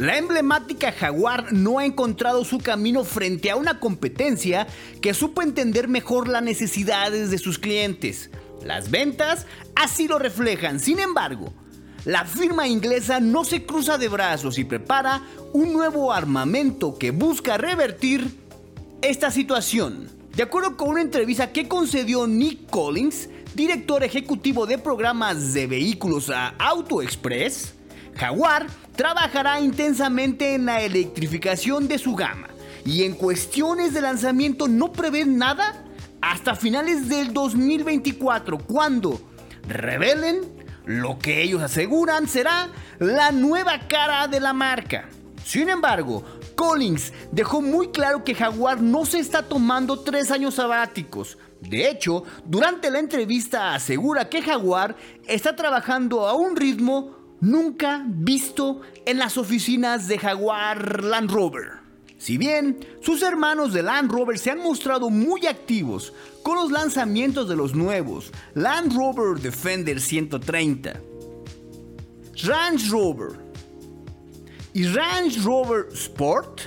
La emblemática Jaguar no ha encontrado su camino frente a una competencia que supo entender mejor las necesidades de sus clientes. Las ventas así lo reflejan. Sin embargo, la firma inglesa no se cruza de brazos y prepara un nuevo armamento que busca revertir esta situación. De acuerdo con una entrevista que concedió Nick Collins, director ejecutivo de programas de vehículos a Auto Express, Jaguar trabajará intensamente en la electrificación de su gama y en cuestiones de lanzamiento no prevén nada hasta finales del 2024 cuando revelen lo que ellos aseguran será la nueva cara de la marca. Sin embargo, Collins dejó muy claro que Jaguar no se está tomando tres años sabáticos. De hecho, durante la entrevista asegura que Jaguar está trabajando a un ritmo nunca visto en las oficinas de Jaguar Land Rover. Si bien sus hermanos de Land Rover se han mostrado muy activos con los lanzamientos de los nuevos Land Rover Defender 130, Range Rover y Range Rover Sport,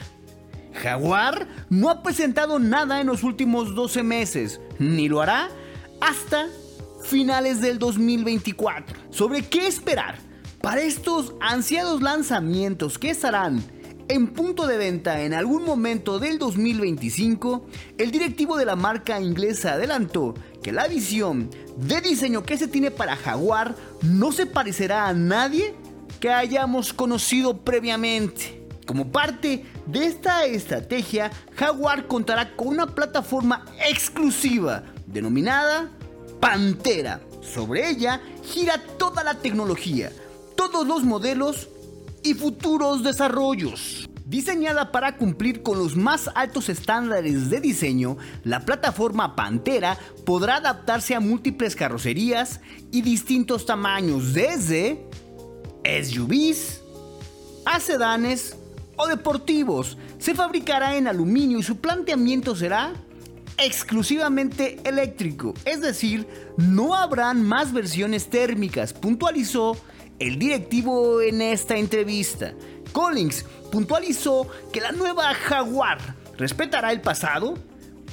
Jaguar no ha presentado nada en los últimos 12 meses, ni lo hará hasta finales del 2024. ¿Sobre qué esperar? Para estos ansiados lanzamientos que estarán en punto de venta en algún momento del 2025, el directivo de la marca inglesa adelantó que la visión de diseño que se tiene para Jaguar no se parecerá a nadie que hayamos conocido previamente. Como parte de esta estrategia, Jaguar contará con una plataforma exclusiva denominada Pantera. Sobre ella gira toda la tecnología todos los modelos y futuros desarrollos. Diseñada para cumplir con los más altos estándares de diseño, la plataforma Pantera podrá adaptarse a múltiples carrocerías y distintos tamaños, desde SUVs a sedanes o deportivos. Se fabricará en aluminio y su planteamiento será exclusivamente eléctrico, es decir, no habrán más versiones térmicas, puntualizó el directivo en esta entrevista. Collins puntualizó que la nueva Jaguar respetará el pasado,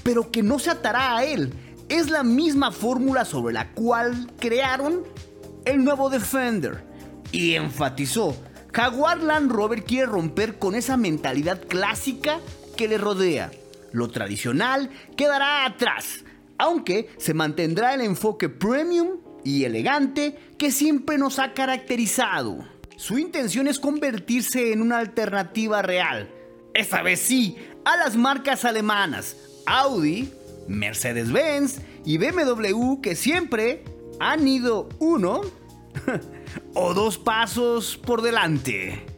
pero que no se atará a él. Es la misma fórmula sobre la cual crearon el nuevo Defender. Y enfatizó, Jaguar Land Rover quiere romper con esa mentalidad clásica que le rodea. Lo tradicional quedará atrás, aunque se mantendrá el enfoque premium y elegante que siempre nos ha caracterizado. Su intención es convertirse en una alternativa real, esta vez sí, a las marcas alemanas Audi, Mercedes-Benz y BMW que siempre han ido uno o dos pasos por delante.